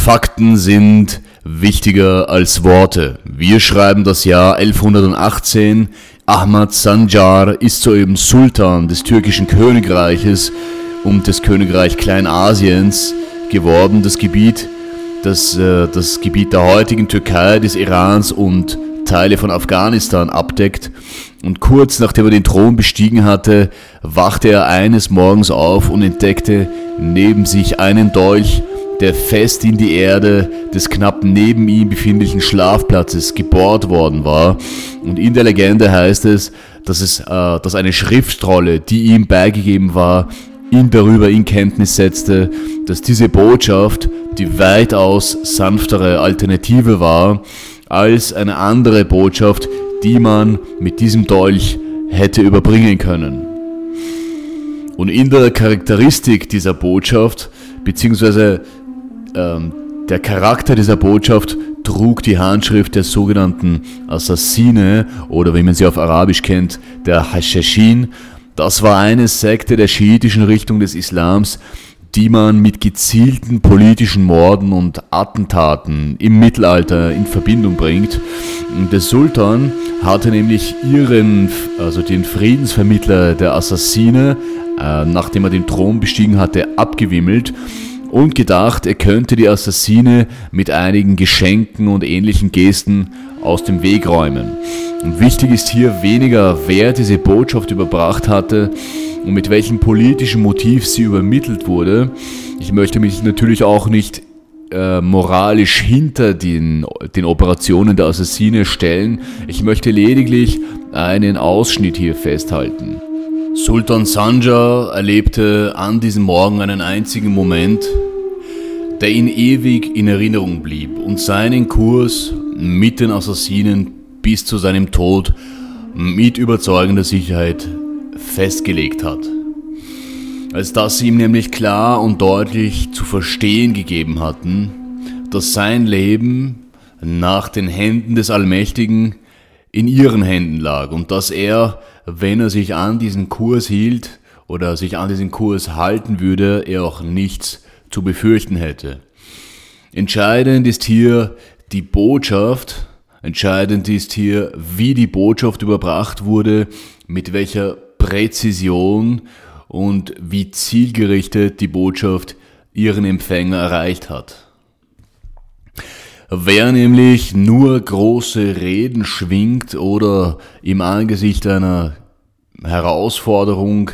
Fakten sind wichtiger als Worte. Wir schreiben das Jahr 1118. Ahmad Sanjar ist soeben Sultan des türkischen Königreiches und des Königreich Kleinasiens geworden. Das Gebiet, das, äh, das Gebiet der heutigen Türkei, des Irans und Teile von Afghanistan abdeckt. Und kurz nachdem er den Thron bestiegen hatte, wachte er eines Morgens auf und entdeckte neben sich einen Dolch, der fest in die Erde des knapp neben ihm befindlichen Schlafplatzes gebohrt worden war. Und in der Legende heißt es, dass, es, äh, dass eine Schriftrolle, die ihm beigegeben war, ihn darüber in Kenntnis setzte, dass diese Botschaft die weitaus sanftere Alternative war als eine andere Botschaft, die man mit diesem Dolch hätte überbringen können. Und in der Charakteristik dieser Botschaft, beziehungsweise ähm, der Charakter dieser Botschaft trug die Handschrift der sogenannten Assassine oder wie man sie auf Arabisch kennt, der Hashashin. Das war eine Sekte der schiitischen Richtung des Islams, die man mit gezielten politischen Morden und Attentaten im Mittelalter in Verbindung bringt. Der Sultan hatte nämlich ihren, also den Friedensvermittler der Assassine, äh, nachdem er den Thron bestiegen hatte, abgewimmelt und gedacht, er könnte die Assassine mit einigen Geschenken und ähnlichen Gesten aus dem Weg räumen. Und wichtig ist hier weniger, wer diese Botschaft überbracht hatte und mit welchem politischen Motiv sie übermittelt wurde. Ich möchte mich natürlich auch nicht äh, moralisch hinter den, den Operationen der Assassine stellen. Ich möchte lediglich einen Ausschnitt hier festhalten. Sultan Sanjar erlebte an diesem Morgen einen einzigen Moment, der ihn ewig in Erinnerung blieb und seinen Kurs mit den Assassinen bis zu seinem Tod mit überzeugender Sicherheit festgelegt hat. Als dass sie ihm nämlich klar und deutlich zu verstehen gegeben hatten, dass sein Leben nach den Händen des Allmächtigen in ihren Händen lag und dass er wenn er sich an diesen Kurs hielt oder sich an diesen Kurs halten würde, er auch nichts zu befürchten hätte. Entscheidend ist hier die Botschaft, entscheidend ist hier, wie die Botschaft überbracht wurde, mit welcher Präzision und wie zielgerichtet die Botschaft ihren Empfänger erreicht hat. Wer nämlich nur große Reden schwingt oder im Angesicht einer Herausforderung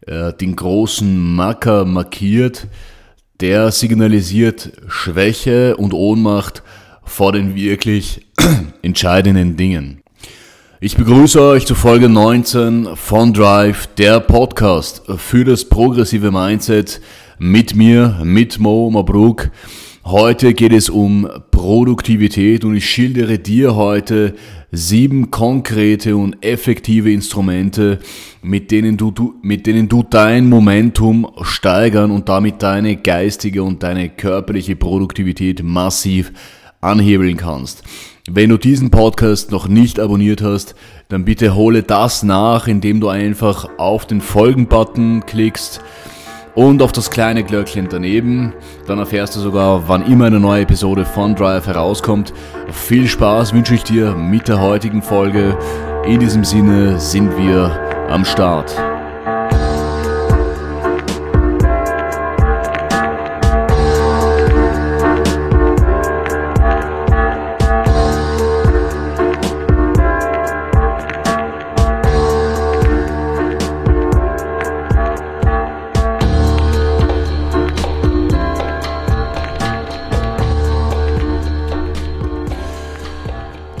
äh, den großen Macker markiert, der signalisiert Schwäche und Ohnmacht vor den wirklich entscheidenden Dingen. Ich begrüße euch zu Folge 19 von Drive, der Podcast für das progressive Mindset mit mir, mit Mo Mabruk. Heute geht es um Produktivität und ich schildere dir heute sieben konkrete und effektive Instrumente, mit denen du, du, mit denen du dein Momentum steigern und damit deine geistige und deine körperliche Produktivität massiv anhebeln kannst. Wenn du diesen Podcast noch nicht abonniert hast, dann bitte hole das nach, indem du einfach auf den Folgen-Button klickst und auf das kleine Glöckchen daneben. Dann erfährst du sogar, wann immer eine neue Episode von Drive herauskommt. Viel Spaß wünsche ich dir mit der heutigen Folge. In diesem Sinne sind wir am Start.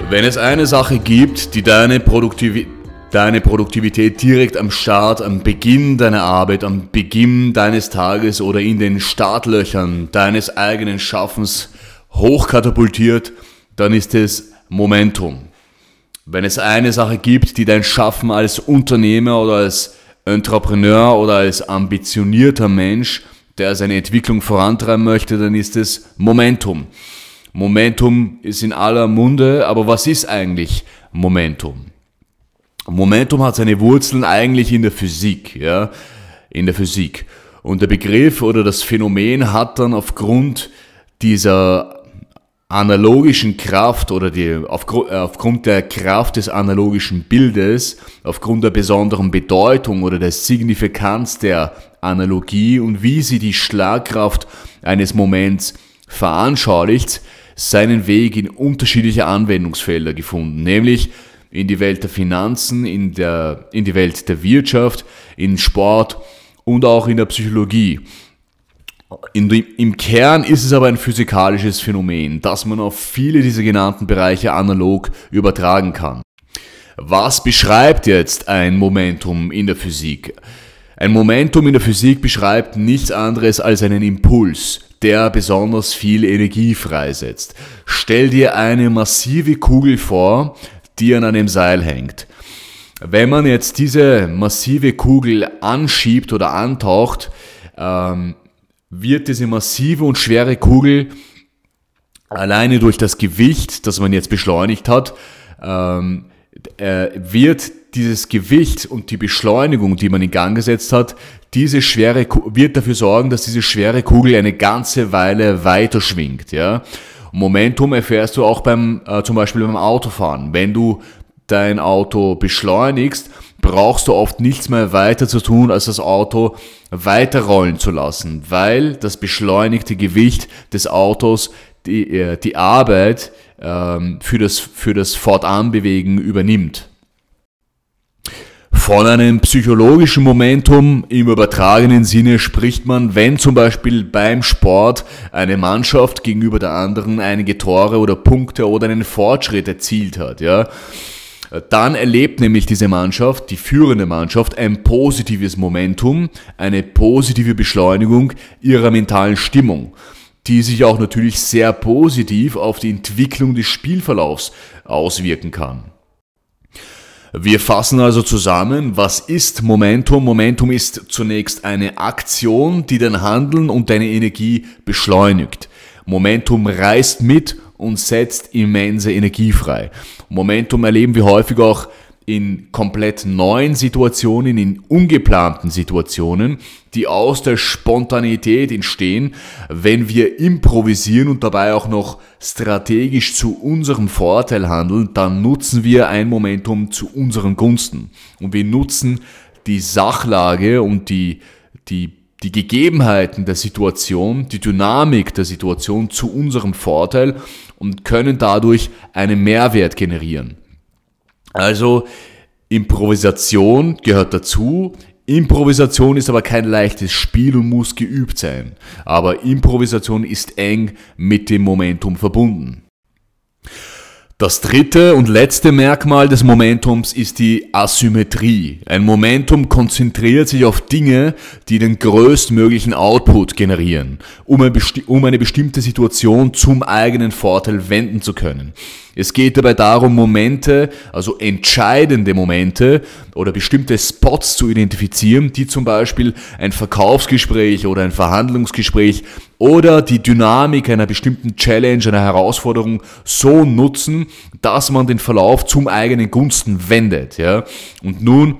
Wenn es eine Sache gibt, die deine, Produktiv deine Produktivität direkt am Start, am Beginn deiner Arbeit, am Beginn deines Tages oder in den Startlöchern deines eigenen Schaffens hochkatapultiert, dann ist es Momentum. Wenn es eine Sache gibt, die dein Schaffen als Unternehmer oder als Entrepreneur oder als ambitionierter Mensch, der seine Entwicklung vorantreiben möchte, dann ist es Momentum. Momentum ist in aller Munde, aber was ist eigentlich Momentum? Momentum hat seine Wurzeln eigentlich in der Physik, ja, in der Physik. Und der Begriff oder das Phänomen hat dann aufgrund dieser analogischen Kraft oder die, aufgrund, aufgrund der Kraft des analogischen Bildes, aufgrund der besonderen Bedeutung oder der Signifikanz der Analogie und wie sie die Schlagkraft eines Moments veranschaulicht, seinen Weg in unterschiedliche Anwendungsfelder gefunden, nämlich in die Welt der Finanzen, in, der, in die Welt der Wirtschaft, in Sport und auch in der Psychologie. In, Im Kern ist es aber ein physikalisches Phänomen, das man auf viele dieser genannten Bereiche analog übertragen kann. Was beschreibt jetzt ein Momentum in der Physik? Ein Momentum in der Physik beschreibt nichts anderes als einen Impuls, der besonders viel Energie freisetzt. Stell dir eine massive Kugel vor, die an einem Seil hängt. Wenn man jetzt diese massive Kugel anschiebt oder antaucht, ähm, wird diese massive und schwere Kugel alleine durch das Gewicht, das man jetzt beschleunigt hat, ähm, äh, wird dieses Gewicht und die Beschleunigung, die man in Gang gesetzt hat, diese schwere wird dafür sorgen, dass diese schwere Kugel eine ganze Weile weiter schwingt. Ja? Momentum erfährst du auch beim äh, zum Beispiel beim Autofahren. Wenn du dein Auto beschleunigst, brauchst du oft nichts mehr weiter zu tun, als das Auto weiterrollen zu lassen, weil das beschleunigte Gewicht des Autos die, äh, die Arbeit ähm, für, das, für das Fortanbewegen übernimmt. Von einem psychologischen Momentum im übertragenen Sinne spricht man, wenn zum Beispiel beim Sport eine Mannschaft gegenüber der anderen einige Tore oder Punkte oder einen Fortschritt erzielt hat. Ja. Dann erlebt nämlich diese Mannschaft, die führende Mannschaft, ein positives Momentum, eine positive Beschleunigung ihrer mentalen Stimmung, die sich auch natürlich sehr positiv auf die Entwicklung des Spielverlaufs auswirken kann. Wir fassen also zusammen, was ist Momentum? Momentum ist zunächst eine Aktion, die dein Handeln und deine Energie beschleunigt. Momentum reißt mit und setzt immense Energie frei. Momentum erleben wir häufig auch in komplett neuen Situationen, in ungeplanten Situationen, die aus der Spontanität entstehen, wenn wir improvisieren und dabei auch noch strategisch zu unserem Vorteil handeln, dann nutzen wir ein Momentum zu unseren Gunsten. Und wir nutzen die Sachlage und die, die, die Gegebenheiten der Situation, die Dynamik der Situation zu unserem Vorteil und können dadurch einen Mehrwert generieren. Also Improvisation gehört dazu. Improvisation ist aber kein leichtes Spiel und muss geübt sein. Aber Improvisation ist eng mit dem Momentum verbunden. Das dritte und letzte Merkmal des Momentums ist die Asymmetrie. Ein Momentum konzentriert sich auf Dinge, die den größtmöglichen Output generieren, um eine bestimmte Situation zum eigenen Vorteil wenden zu können. Es geht dabei darum, Momente, also entscheidende Momente oder bestimmte Spots zu identifizieren, die zum Beispiel ein Verkaufsgespräch oder ein Verhandlungsgespräch oder die Dynamik einer bestimmten Challenge, einer Herausforderung so nutzen, dass man den Verlauf zum eigenen Gunsten wendet. Ja? Und nun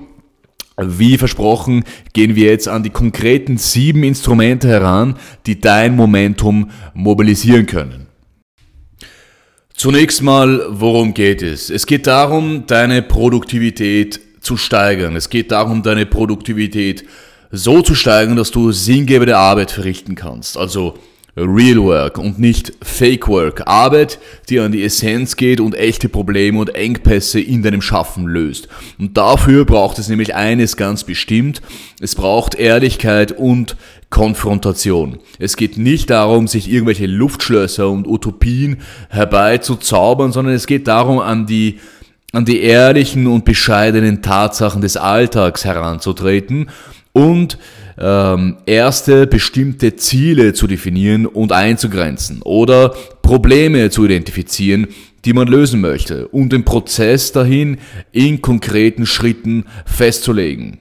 wie versprochen, gehen wir jetzt an die konkreten sieben Instrumente heran, die dein Momentum mobilisieren können. Zunächst mal, worum geht es? Es geht darum, deine Produktivität zu steigern. Es geht darum, deine Produktivität so zu steigern, dass du sinngebende Arbeit verrichten kannst. Also Real Work und nicht Fake Work. Arbeit, die an die Essenz geht und echte Probleme und Engpässe in deinem Schaffen löst. Und dafür braucht es nämlich eines ganz bestimmt. Es braucht Ehrlichkeit und Konfrontation. Es geht nicht darum, sich irgendwelche Luftschlösser und Utopien herbeizuzaubern, sondern es geht darum, an die, an die ehrlichen und bescheidenen Tatsachen des Alltags heranzutreten und ähm, erste bestimmte Ziele zu definieren und einzugrenzen oder Probleme zu identifizieren, die man lösen möchte und den Prozess dahin in konkreten Schritten festzulegen.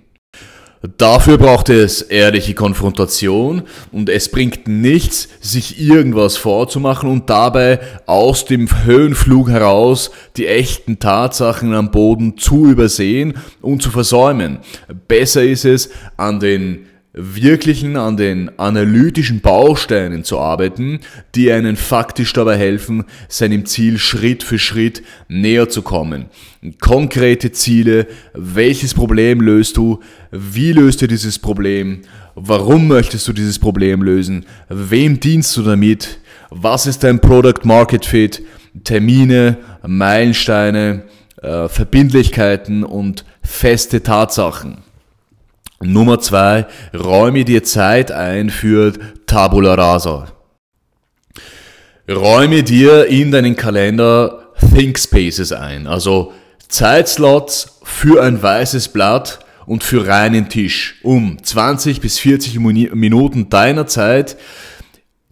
Dafür braucht es ehrliche Konfrontation und es bringt nichts, sich irgendwas vorzumachen und dabei aus dem Höhenflug heraus die echten Tatsachen am Boden zu übersehen und zu versäumen. Besser ist es, an den wirklichen, an den analytischen Bausteinen zu arbeiten, die einen faktisch dabei helfen, seinem Ziel Schritt für Schritt näher zu kommen. Konkrete Ziele, welches Problem löst du, wie löst du dieses Problem, warum möchtest du dieses Problem lösen, wem dienst du damit, was ist dein Product Market Fit, Termine, Meilensteine, äh, Verbindlichkeiten und feste Tatsachen. Nummer zwei, räume dir Zeit ein für Tabula Rasa. Räume dir in deinen Kalender Think Spaces ein, also Zeitslots für ein weißes Blatt und für reinen Tisch, um 20 bis 40 Minuten deiner Zeit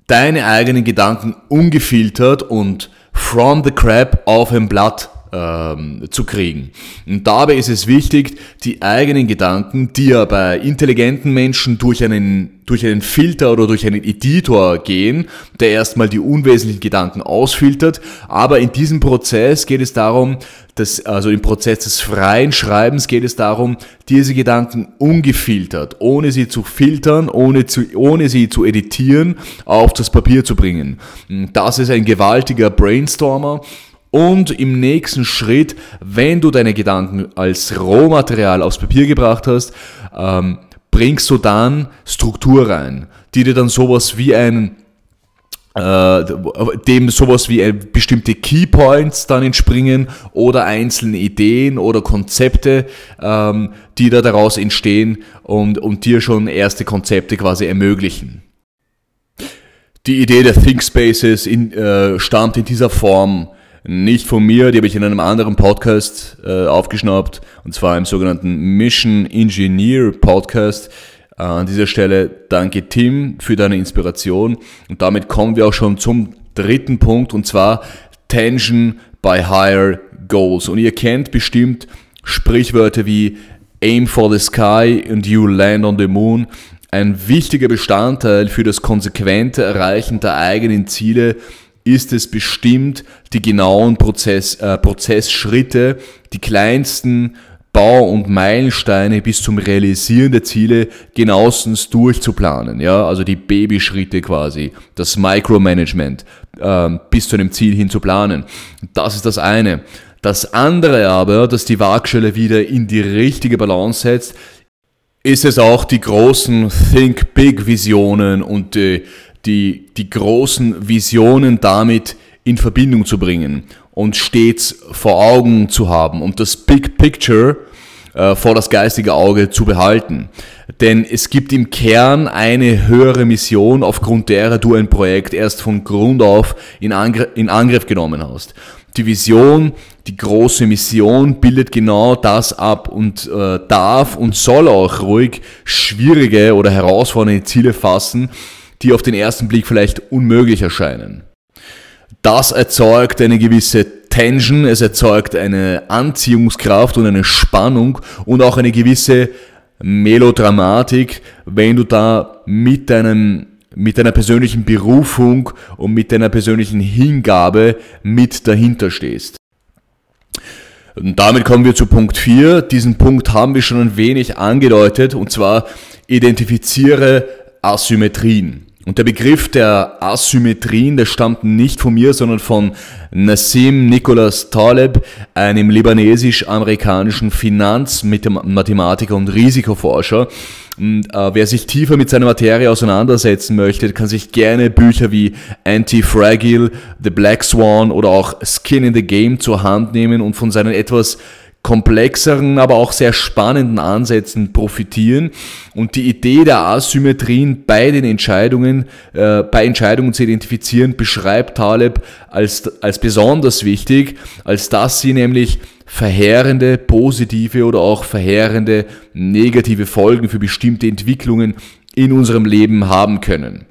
deine eigenen Gedanken ungefiltert und from the crap auf ein Blatt ähm, zu kriegen. Und dabei ist es wichtig, die eigenen Gedanken, die ja bei intelligenten Menschen durch einen, durch einen Filter oder durch einen Editor gehen, der erstmal die unwesentlichen Gedanken ausfiltert, aber in diesem Prozess geht es darum, dass, also im Prozess des freien Schreibens geht es darum, diese Gedanken ungefiltert, ohne sie zu filtern, ohne, zu, ohne sie zu editieren, auf das Papier zu bringen. Das ist ein gewaltiger Brainstormer und im nächsten Schritt, wenn du deine Gedanken als Rohmaterial aufs Papier gebracht hast, ähm, bringst du dann Struktur rein, die dir dann sowas wie ein äh, dem sowas wie bestimmte Keypoints dann entspringen oder einzelne Ideen oder Konzepte, ähm, die da daraus entstehen und, und dir schon erste Konzepte quasi ermöglichen. Die Idee der Think Spaces in, äh, stammt in dieser Form nicht von mir, die habe ich in einem anderen Podcast äh, aufgeschnappt, und zwar im sogenannten Mission Engineer Podcast. Äh, an dieser Stelle danke Tim für deine Inspiration und damit kommen wir auch schon zum dritten Punkt und zwar Tension by Higher Goals. Und ihr kennt bestimmt Sprichwörter wie Aim for the Sky and you land on the moon. Ein wichtiger Bestandteil für das konsequente Erreichen der eigenen Ziele ist es bestimmt, die genauen Prozess, äh, Prozessschritte, die kleinsten Bau- und Meilensteine bis zum Realisieren der Ziele genauestens durchzuplanen. Ja, also die Babyschritte quasi, das Micromanagement äh, bis zu einem Ziel hin zu planen. Das ist das eine. Das andere aber, dass die Waagschale wieder in die richtige Balance setzt, ist es auch die großen Think Big Visionen und die die, die großen Visionen damit in Verbindung zu bringen und stets vor Augen zu haben und das Big Picture äh, vor das geistige Auge zu behalten. Denn es gibt im Kern eine höhere Mission, aufgrund derer du ein Projekt erst von Grund auf in, Angr in Angriff genommen hast. Die Vision, die große Mission bildet genau das ab und äh, darf und soll auch ruhig schwierige oder herausfordernde Ziele fassen, die auf den ersten Blick vielleicht unmöglich erscheinen. Das erzeugt eine gewisse Tension, es erzeugt eine Anziehungskraft und eine Spannung und auch eine gewisse Melodramatik, wenn du da mit deinem mit deiner persönlichen Berufung und mit deiner persönlichen Hingabe mit dahinter stehst. Und damit kommen wir zu Punkt 4. Diesen Punkt haben wir schon ein wenig angedeutet, und zwar identifiziere Asymmetrien. Und der Begriff der Asymmetrien, der stammt nicht von mir, sondern von Nassim Nicholas Taleb, einem libanesisch-amerikanischen Finanzmathematiker und Risikoforscher. Und, äh, wer sich tiefer mit seiner Materie auseinandersetzen möchte, kann sich gerne Bücher wie Anti-Fragile, The Black Swan oder auch Skin in the Game zur Hand nehmen und von seinen etwas komplexeren, aber auch sehr spannenden Ansätzen profitieren. Und die Idee der Asymmetrien bei den Entscheidungen, äh, bei Entscheidungen zu identifizieren, beschreibt Taleb als, als besonders wichtig, als dass sie nämlich verheerende positive oder auch verheerende negative Folgen für bestimmte Entwicklungen in unserem Leben haben können.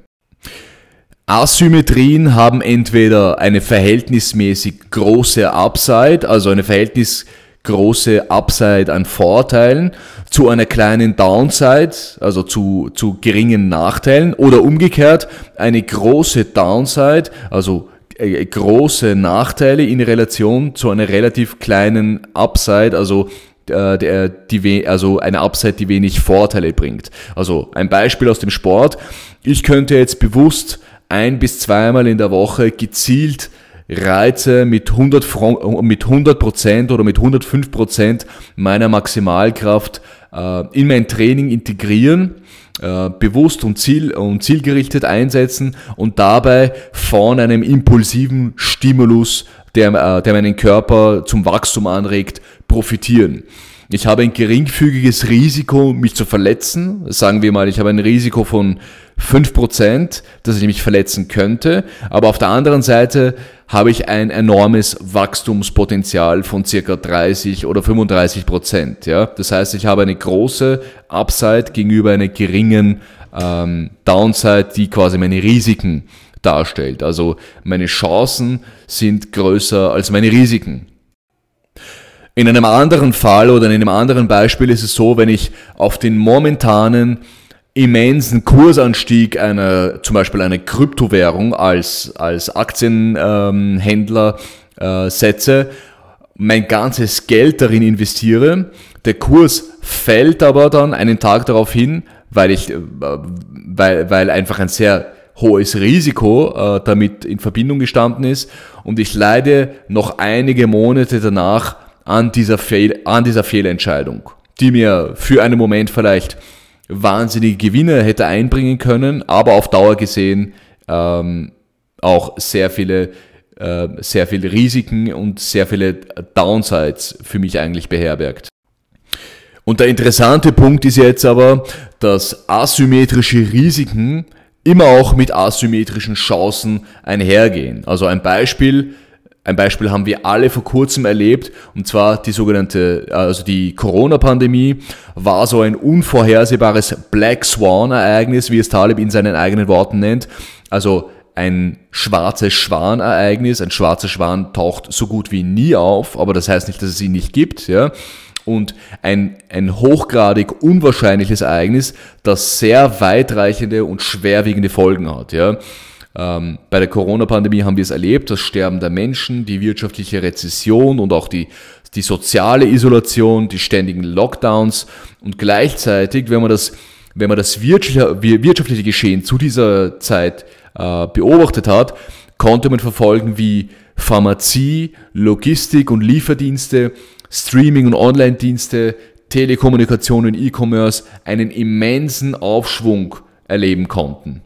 Asymmetrien haben entweder eine verhältnismäßig große Upside, also eine verhältnismäßig große Upside an Vorteilen zu einer kleinen Downside, also zu, zu geringen Nachteilen oder umgekehrt eine große Downside, also äh, große Nachteile in Relation zu einer relativ kleinen Upside, also äh, der, die, also eine Upside, die wenig Vorteile bringt. Also ein Beispiel aus dem Sport. Ich könnte jetzt bewusst ein bis zweimal in der Woche gezielt Reize mit 100, mit 100% oder mit 105% meiner Maximalkraft äh, in mein Training integrieren, äh, bewusst und, ziel, und zielgerichtet einsetzen und dabei von einem impulsiven Stimulus, der, äh, der meinen Körper zum Wachstum anregt, profitieren. Ich habe ein geringfügiges Risiko, mich zu verletzen. Sagen wir mal, ich habe ein Risiko von 5%, dass ich mich verletzen könnte. Aber auf der anderen Seite habe ich ein enormes Wachstumspotenzial von circa 30 oder 35 Prozent. Ja? Das heißt, ich habe eine große Upside gegenüber einer geringen ähm, Downside, die quasi meine Risiken darstellt. Also meine Chancen sind größer als meine Risiken. In einem anderen Fall oder in einem anderen Beispiel ist es so, wenn ich auf den momentanen immensen Kursanstieg einer, zum Beispiel einer Kryptowährung als, als Aktienhändler ähm, äh, setze, mein ganzes Geld darin investiere, der Kurs fällt aber dann einen Tag darauf hin, weil ich, äh, weil, weil einfach ein sehr hohes Risiko äh, damit in Verbindung gestanden ist. Und ich leide noch einige Monate danach an dieser, Fehl, an dieser Fehlentscheidung, die mir für einen Moment vielleicht wahnsinnige Gewinne hätte einbringen können, aber auf Dauer gesehen ähm, auch sehr viele, äh, sehr viele Risiken und sehr viele Downsides für mich eigentlich beherbergt. Und der interessante Punkt ist jetzt aber, dass asymmetrische Risiken immer auch mit asymmetrischen Chancen einhergehen. Also ein Beispiel, ein Beispiel haben wir alle vor kurzem erlebt, und zwar die sogenannte, also die Corona-Pandemie war so ein unvorhersehbares Black Swan-Ereignis, wie es Taleb in seinen eigenen Worten nennt. Also ein schwarzes Schwan-Ereignis. Ein schwarzer Schwan taucht so gut wie nie auf, aber das heißt nicht, dass es ihn nicht gibt, ja. Und ein, ein hochgradig unwahrscheinliches Ereignis, das sehr weitreichende und schwerwiegende Folgen hat, ja. Ähm, bei der Corona-Pandemie haben wir es erlebt, das Sterben der Menschen, die wirtschaftliche Rezession und auch die, die soziale Isolation, die ständigen Lockdowns und gleichzeitig, wenn man das, wenn man das wirtschaftliche Geschehen zu dieser Zeit äh, beobachtet hat, konnte man verfolgen, wie Pharmazie, Logistik und Lieferdienste, Streaming und Online-Dienste, Telekommunikation und E-Commerce einen immensen Aufschwung erleben konnten.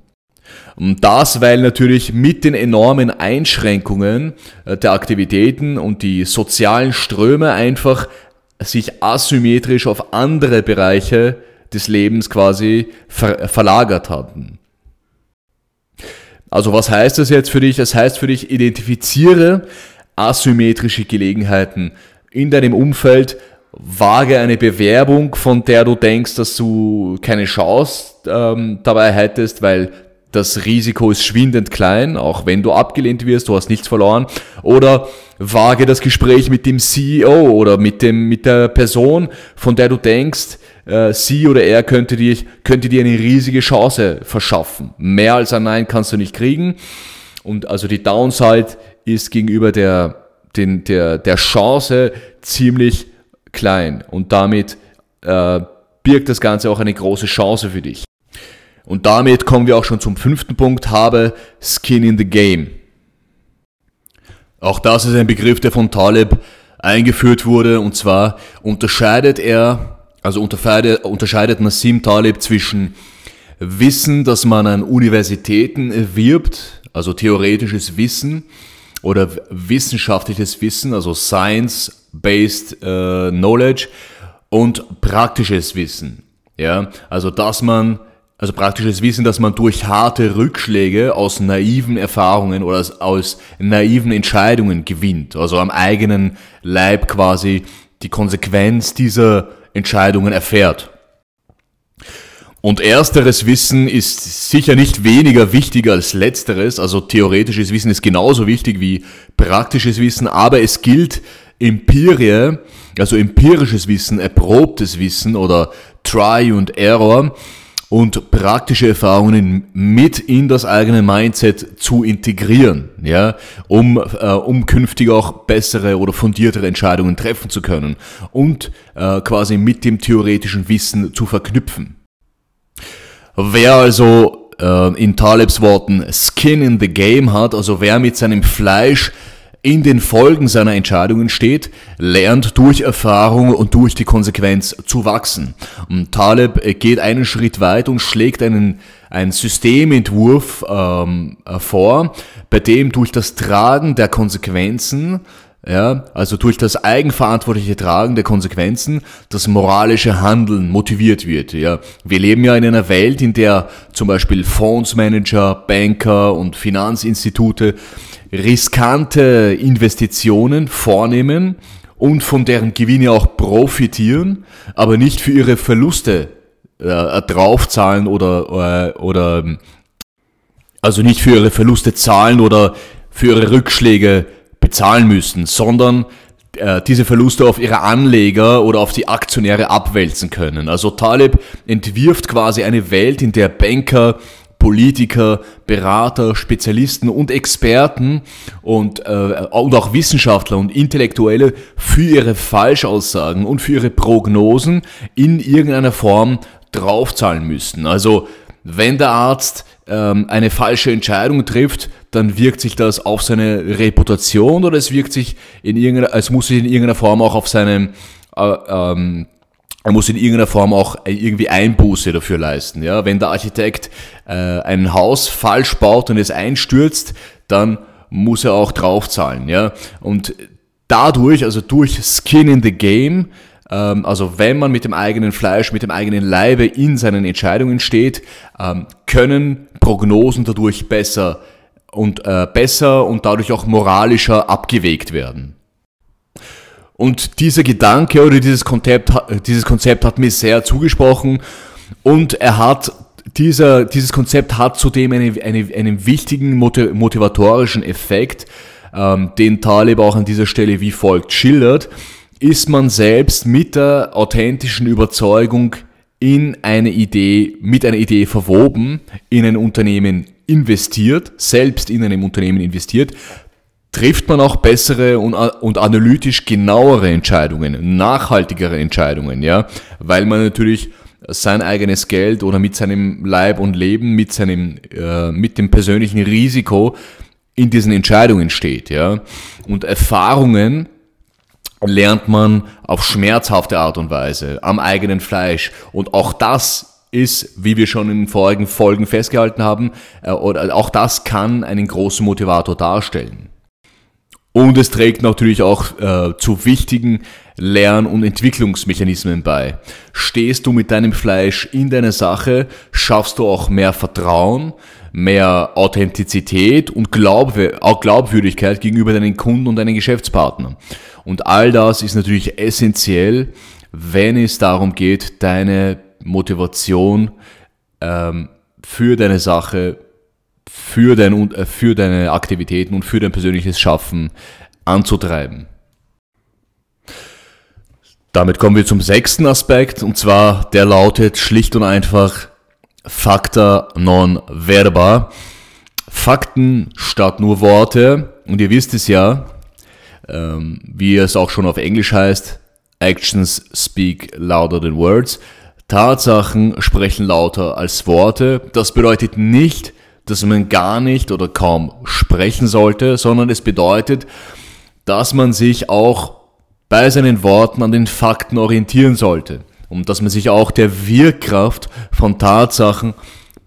Und das, weil natürlich mit den enormen Einschränkungen äh, der Aktivitäten und die sozialen Ströme einfach sich asymmetrisch auf andere Bereiche des Lebens quasi ver verlagert hatten. Also was heißt das jetzt für dich? Das heißt für dich, identifiziere asymmetrische Gelegenheiten in deinem Umfeld, wage eine Bewerbung, von der du denkst, dass du keine Chance ähm, dabei hättest, weil das Risiko ist schwindend klein, auch wenn du abgelehnt wirst, du hast nichts verloren. Oder wage das Gespräch mit dem CEO oder mit, dem, mit der Person, von der du denkst, äh, sie oder er könnte dir, könnte dir eine riesige Chance verschaffen. Mehr als ein Nein kannst du nicht kriegen. Und also die Downside ist gegenüber der, den, der, der Chance ziemlich klein. Und damit äh, birgt das Ganze auch eine große Chance für dich. Und damit kommen wir auch schon zum fünften Punkt, habe Skin in the Game. Auch das ist ein Begriff, der von Taleb eingeführt wurde, und zwar unterscheidet er, also unterscheidet, Nassim Taleb zwischen Wissen, das man an Universitäten erwirbt, also theoretisches Wissen, oder wissenschaftliches Wissen, also Science-based äh, Knowledge, und praktisches Wissen. Ja, also dass man also praktisches Wissen, dass man durch harte Rückschläge aus naiven Erfahrungen oder aus naiven Entscheidungen gewinnt. Also am eigenen Leib quasi die Konsequenz dieser Entscheidungen erfährt. Und ersteres Wissen ist sicher nicht weniger wichtig als letzteres. Also theoretisches Wissen ist genauso wichtig wie praktisches Wissen, aber es gilt Empirie, also empirisches Wissen, erprobtes Wissen oder Try und Error und praktische Erfahrungen mit in das eigene Mindset zu integrieren, ja, um, äh, um künftig auch bessere oder fundiertere Entscheidungen treffen zu können und äh, quasi mit dem theoretischen Wissen zu verknüpfen. Wer also äh, in Talebs Worten Skin in the Game hat, also wer mit seinem Fleisch in den Folgen seiner Entscheidungen steht, lernt durch Erfahrung und durch die Konsequenz zu wachsen. Und Taleb geht einen Schritt weit und schlägt einen, einen Systementwurf ähm, vor, bei dem durch das Tragen der Konsequenzen ja, also durch das eigenverantwortliche Tragen der Konsequenzen das moralische Handeln motiviert wird. Ja, wir leben ja in einer Welt, in der zum Beispiel Fondsmanager, Banker und Finanzinstitute riskante Investitionen vornehmen und von deren Gewinne auch profitieren, aber nicht für ihre Verluste äh, draufzahlen oder, äh, oder also nicht für ihre Verluste zahlen oder für ihre Rückschläge bezahlen müssen, sondern äh, diese Verluste auf ihre Anleger oder auf die Aktionäre abwälzen können. Also Taleb entwirft quasi eine Welt, in der Banker Politiker, Berater, Spezialisten und Experten und, äh, und auch Wissenschaftler und Intellektuelle für ihre Falschaussagen und für ihre Prognosen in irgendeiner Form draufzahlen müssten. Also wenn der Arzt ähm, eine falsche Entscheidung trifft, dann wirkt sich das auf seine Reputation oder es wirkt sich in irgendeiner, es muss sich in irgendeiner Form auch auf seinem äh, ähm, er muss in irgendeiner Form auch irgendwie Einbuße dafür leisten. Ja? Wenn der Architekt äh, ein Haus falsch baut und es einstürzt, dann muss er auch draufzahlen. Ja? Und dadurch, also durch Skin in the Game, ähm, also wenn man mit dem eigenen Fleisch, mit dem eigenen Leibe in seinen Entscheidungen steht, ähm, können Prognosen dadurch besser und äh, besser und dadurch auch moralischer abgewegt werden. Und dieser Gedanke oder dieses Konzept, dieses Konzept hat mir sehr zugesprochen. Und er hat dieser, dieses Konzept hat zudem eine, eine, einen wichtigen motivatorischen Effekt, ähm, den Taleb auch an dieser Stelle wie folgt schildert, ist man selbst mit der authentischen Überzeugung in eine Idee, mit einer Idee verwoben, in ein Unternehmen investiert, selbst in einem Unternehmen investiert, trifft man auch bessere und, und analytisch genauere Entscheidungen, nachhaltigere Entscheidungen, ja, weil man natürlich sein eigenes Geld oder mit seinem Leib und Leben, mit seinem, äh, mit dem persönlichen Risiko in diesen Entscheidungen steht, ja. Und Erfahrungen lernt man auf schmerzhafte Art und Weise, am eigenen Fleisch. Und auch das ist, wie wir schon in vorigen Folgen festgehalten haben, äh, oder auch das kann einen großen Motivator darstellen. Und es trägt natürlich auch äh, zu wichtigen Lern- und Entwicklungsmechanismen bei. Stehst du mit deinem Fleisch in deine Sache, schaffst du auch mehr Vertrauen, mehr Authentizität und Glaubw auch Glaubwürdigkeit gegenüber deinen Kunden und deinen Geschäftspartnern. Und all das ist natürlich essentiell, wenn es darum geht, deine Motivation ähm, für deine Sache für, dein, äh, für deine Aktivitäten und für dein persönliches Schaffen anzutreiben. Damit kommen wir zum sechsten Aspekt und zwar der lautet schlicht und einfach Facta non verba. Fakten statt nur Worte. Und ihr wisst es ja, ähm, wie es auch schon auf Englisch heißt, Actions speak louder than words. Tatsachen sprechen lauter als Worte. Das bedeutet nicht, dass man gar nicht oder kaum sprechen sollte, sondern es bedeutet, dass man sich auch bei seinen Worten an den Fakten orientieren sollte und dass man sich auch der Wirkkraft von Tatsachen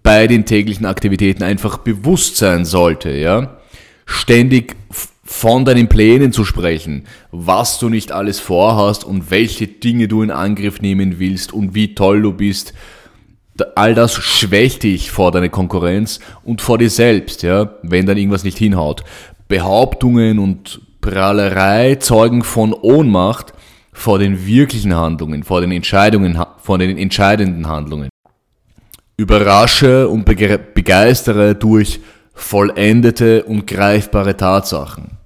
bei den täglichen Aktivitäten einfach bewusst sein sollte, ja. Ständig von deinen Plänen zu sprechen, was du nicht alles vorhast und welche Dinge du in Angriff nehmen willst und wie toll du bist all das schwächt dich vor deiner Konkurrenz und vor dir selbst, ja, wenn dann irgendwas nicht hinhaut. Behauptungen und Prahlerei zeugen von Ohnmacht vor den wirklichen Handlungen, vor den Entscheidungen, vor den entscheidenden Handlungen. Überrasche und begeistere durch vollendete und greifbare Tatsachen.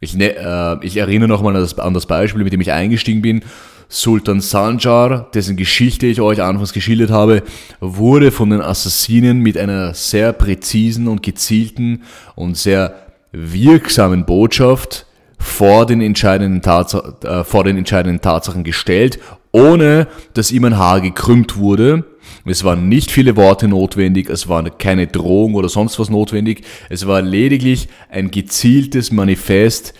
Ich, ne, äh, ich erinnere nochmal an das, an das Beispiel, mit dem ich eingestiegen bin. Sultan Sanjar, dessen Geschichte ich euch anfangs geschildert habe, wurde von den Assassinen mit einer sehr präzisen und gezielten und sehr wirksamen Botschaft vor den entscheidenden, Tatsa äh, vor den entscheidenden Tatsachen gestellt, ohne dass ihm ein Haar gekrümmt wurde. Es waren nicht viele Worte notwendig, es war keine Drohung oder sonst was notwendig, es war lediglich ein gezieltes Manifest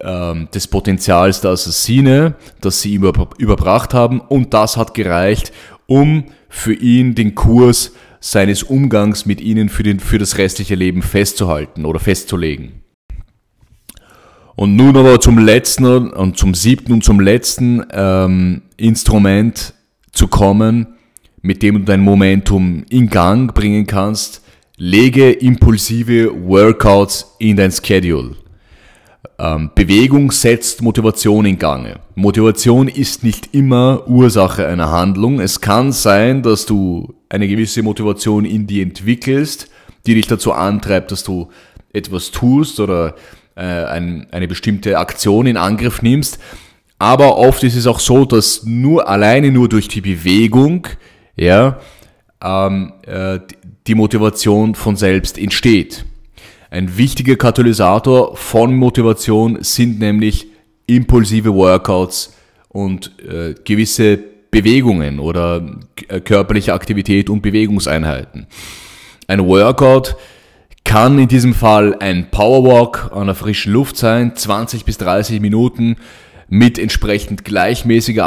ähm, des Potenzials der Assassine, das sie ihm überbracht haben und das hat gereicht, um für ihn den Kurs seines Umgangs mit ihnen für, den, für das restliche Leben festzuhalten oder festzulegen. Und nun aber zum letzten und zum siebten und zum letzten ähm, Instrument zu kommen, mit dem du dein Momentum in Gang bringen kannst. Lege impulsive Workouts in dein Schedule. Ähm, Bewegung setzt Motivation in Gange. Motivation ist nicht immer Ursache einer Handlung. Es kann sein, dass du eine gewisse Motivation in dir entwickelst, die dich dazu antreibt, dass du etwas tust oder äh, ein, eine bestimmte Aktion in Angriff nimmst. Aber oft ist es auch so, dass nur alleine nur durch die Bewegung ja, ähm, äh, die Motivation von selbst entsteht. Ein wichtiger Katalysator von Motivation sind nämlich impulsive Workouts und äh, gewisse Bewegungen oder äh, körperliche Aktivität und Bewegungseinheiten. Ein Workout kann in diesem Fall ein Powerwalk an der frischen Luft sein, 20 bis 30 Minuten mit entsprechend gleichmäßiger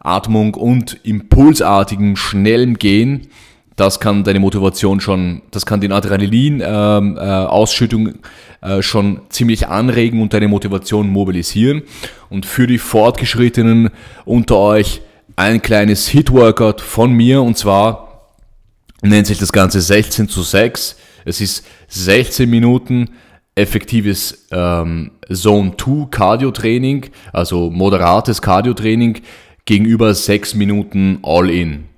Atmung und impulsartigem, schnellem Gehen das kann deine Motivation schon, das kann den Adrenalin-Ausschüttung ähm, äh, äh, schon ziemlich anregen und deine Motivation mobilisieren. Und für die Fortgeschrittenen unter euch ein kleines Hit-Workout von mir und zwar nennt sich das Ganze 16 zu 6. Es ist 16 Minuten effektives ähm, Zone 2 Cardio-Training, also moderates Cardio-Training gegenüber 6 Minuten All-In.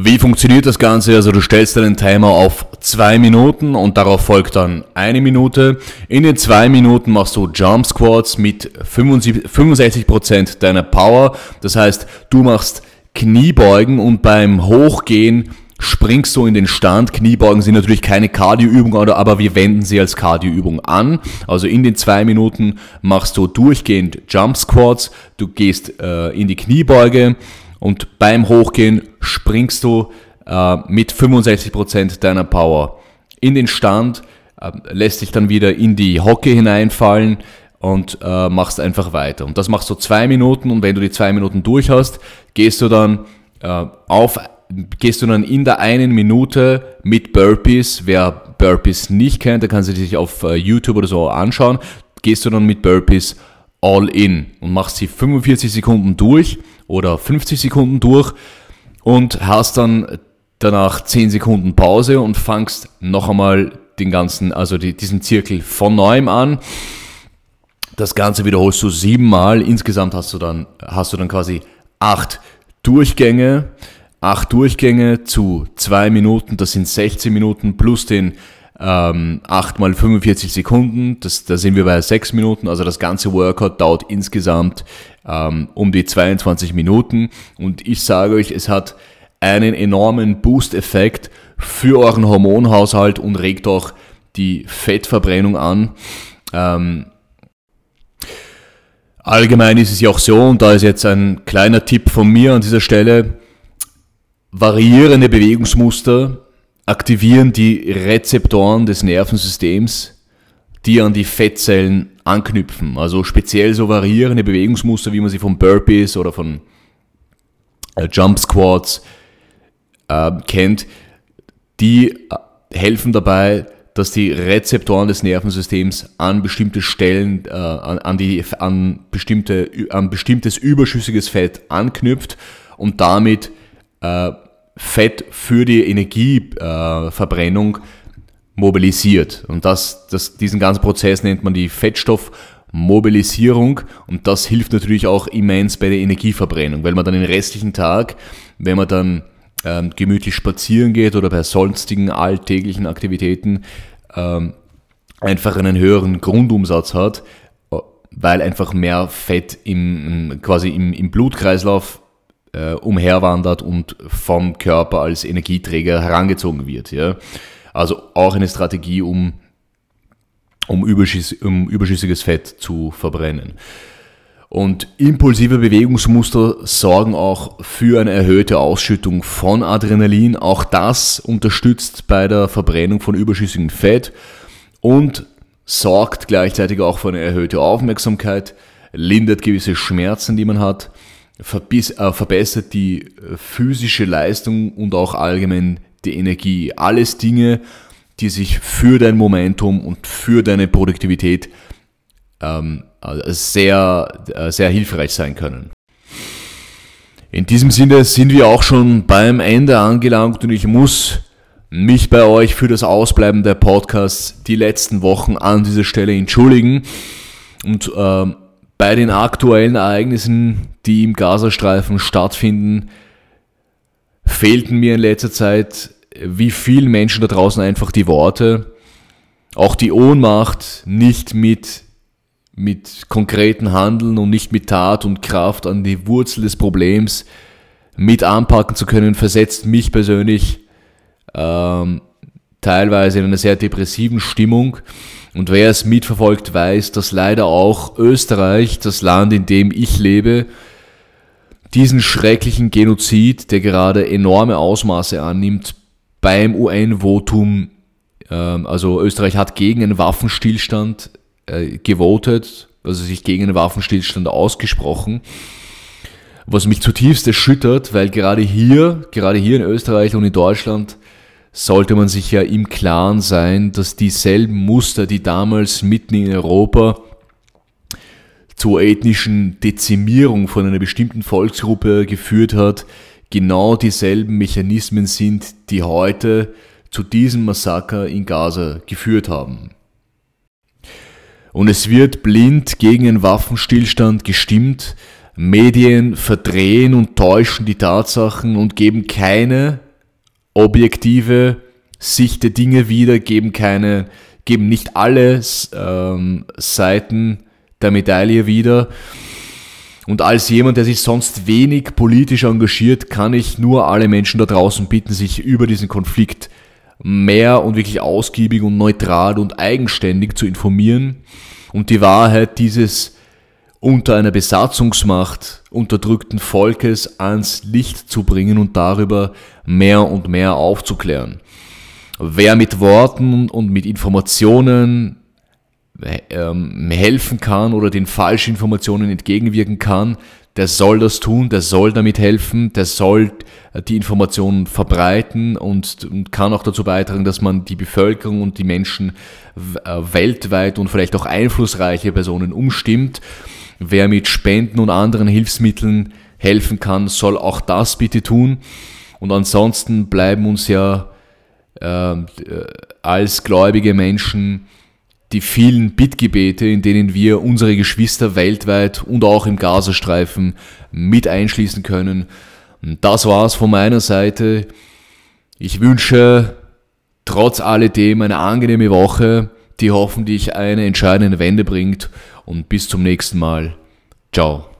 Wie funktioniert das Ganze? Also du stellst deinen Timer auf zwei Minuten und darauf folgt dann eine Minute. In den zwei Minuten machst du Jump Squats mit 65% deiner Power. Das heißt, du machst Kniebeugen und beim Hochgehen springst du in den Stand. Kniebeugen sind natürlich keine Cardioübung, aber wir wenden sie als Cardioübung an. Also in den zwei Minuten machst du durchgehend Jump Squats. Du gehst äh, in die Kniebeuge und beim Hochgehen springst du äh, mit 65% deiner Power in den Stand, äh, lässt dich dann wieder in die Hocke hineinfallen und äh, machst einfach weiter. Und das machst du zwei Minuten und wenn du die zwei Minuten durch hast, gehst du dann äh, auf gehst du dann in der einen Minute mit Burpees. Wer Burpees nicht kennt, der kann sie sich auf äh, YouTube oder so anschauen. Gehst du dann mit Burpees all in und machst sie 45 Sekunden durch oder 50 Sekunden durch und hast dann danach 10 Sekunden Pause und fangst noch einmal den ganzen, also die, diesen Zirkel von neuem an. Das Ganze wiederholst du siebenmal. Insgesamt hast du dann, hast du dann quasi acht Durchgänge. Acht Durchgänge zu zwei Minuten, das sind 16 Minuten plus den ähm, 8 mal 45 Sekunden, das, da sind wir bei 6 Minuten, also das ganze Workout dauert insgesamt ähm, um die 22 Minuten und ich sage euch, es hat einen enormen Boost-Effekt für euren Hormonhaushalt und regt auch die Fettverbrennung an. Ähm, allgemein ist es ja auch so, und da ist jetzt ein kleiner Tipp von mir an dieser Stelle, variierende Bewegungsmuster aktivieren die Rezeptoren des Nervensystems, die an die Fettzellen anknüpfen. Also speziell so variierende Bewegungsmuster, wie man sie von Burpees oder von äh, Jump Squats äh, kennt, die äh, helfen dabei, dass die Rezeptoren des Nervensystems an bestimmte Stellen, äh, an, an, die, an, bestimmte, an bestimmtes überschüssiges Fett anknüpft und damit äh, Fett für die Energieverbrennung äh, mobilisiert. Und das, das, diesen ganzen Prozess nennt man die Fettstoffmobilisierung und das hilft natürlich auch immens bei der Energieverbrennung, weil man dann den restlichen Tag, wenn man dann ähm, gemütlich spazieren geht oder bei sonstigen alltäglichen Aktivitäten ähm, einfach einen höheren Grundumsatz hat, weil einfach mehr Fett im, quasi im, im Blutkreislauf äh, umherwandert und vom Körper als Energieträger herangezogen wird. Ja? Also auch eine Strategie, um, um, überschüss, um überschüssiges Fett zu verbrennen. Und impulsive Bewegungsmuster sorgen auch für eine erhöhte Ausschüttung von Adrenalin. Auch das unterstützt bei der Verbrennung von überschüssigem Fett und sorgt gleichzeitig auch für eine erhöhte Aufmerksamkeit, lindert gewisse Schmerzen, die man hat, äh, verbessert die physische Leistung und auch allgemein die Energie. Alles Dinge, die sich für dein Momentum und für deine Produktivität ähm, äh, sehr, sehr hilfreich sein können. In diesem Sinne sind wir auch schon beim Ende angelangt und ich muss mich bei euch für das Ausbleiben der Podcasts die letzten Wochen an dieser Stelle entschuldigen. Und äh, bei den aktuellen Ereignissen, die im Gazastreifen stattfinden, fehlten mir in letzter Zeit wie vielen Menschen da draußen einfach die Worte, auch die Ohnmacht, nicht mit, mit konkreten Handeln und nicht mit Tat und Kraft an die Wurzel des Problems mit anpacken zu können, versetzt mich persönlich ähm, teilweise in einer sehr depressiven Stimmung. Und wer es mitverfolgt, weiß, dass leider auch Österreich, das Land, in dem ich lebe, diesen schrecklichen Genozid, der gerade enorme Ausmaße annimmt, beim UN-Votum, ähm, also Österreich hat gegen einen Waffenstillstand äh, gewotet, also sich gegen einen Waffenstillstand ausgesprochen, was mich zutiefst erschüttert, weil gerade hier, gerade hier in Österreich und in Deutschland sollte man sich ja im Klaren sein, dass dieselben Muster, die damals mitten in Europa zur ethnischen Dezimierung von einer bestimmten Volksgruppe geführt hat, genau dieselben Mechanismen sind, die heute zu diesem Massaker in Gaza geführt haben. Und es wird blind gegen einen Waffenstillstand gestimmt, Medien verdrehen und täuschen die Tatsachen und geben keine objektive Sicht der Dinge wieder, geben keine, geben nicht alle ähm, Seiten der Medaille wieder. Und als jemand, der sich sonst wenig politisch engagiert, kann ich nur alle Menschen da draußen bitten, sich über diesen Konflikt mehr und wirklich ausgiebig und neutral und eigenständig zu informieren und die Wahrheit dieses unter einer Besatzungsmacht unterdrückten Volkes ans Licht zu bringen und darüber mehr und mehr aufzuklären. Wer mit Worten und mit Informationen ähm, helfen kann oder den Falschinformationen entgegenwirken kann, der soll das tun, der soll damit helfen, der soll die Informationen verbreiten und, und kann auch dazu beitragen, dass man die Bevölkerung und die Menschen äh, weltweit und vielleicht auch einflussreiche Personen umstimmt Wer mit Spenden und anderen Hilfsmitteln helfen kann, soll auch das bitte tun. Und ansonsten bleiben uns ja ähm, äh, als gläubige Menschen die vielen Bittgebete, in denen wir unsere Geschwister weltweit und auch im Gazastreifen mit einschließen können. Das war's von meiner Seite. Ich wünsche trotz alledem eine angenehme Woche, die hoffentlich eine entscheidende Wende bringt und bis zum nächsten Mal. Ciao.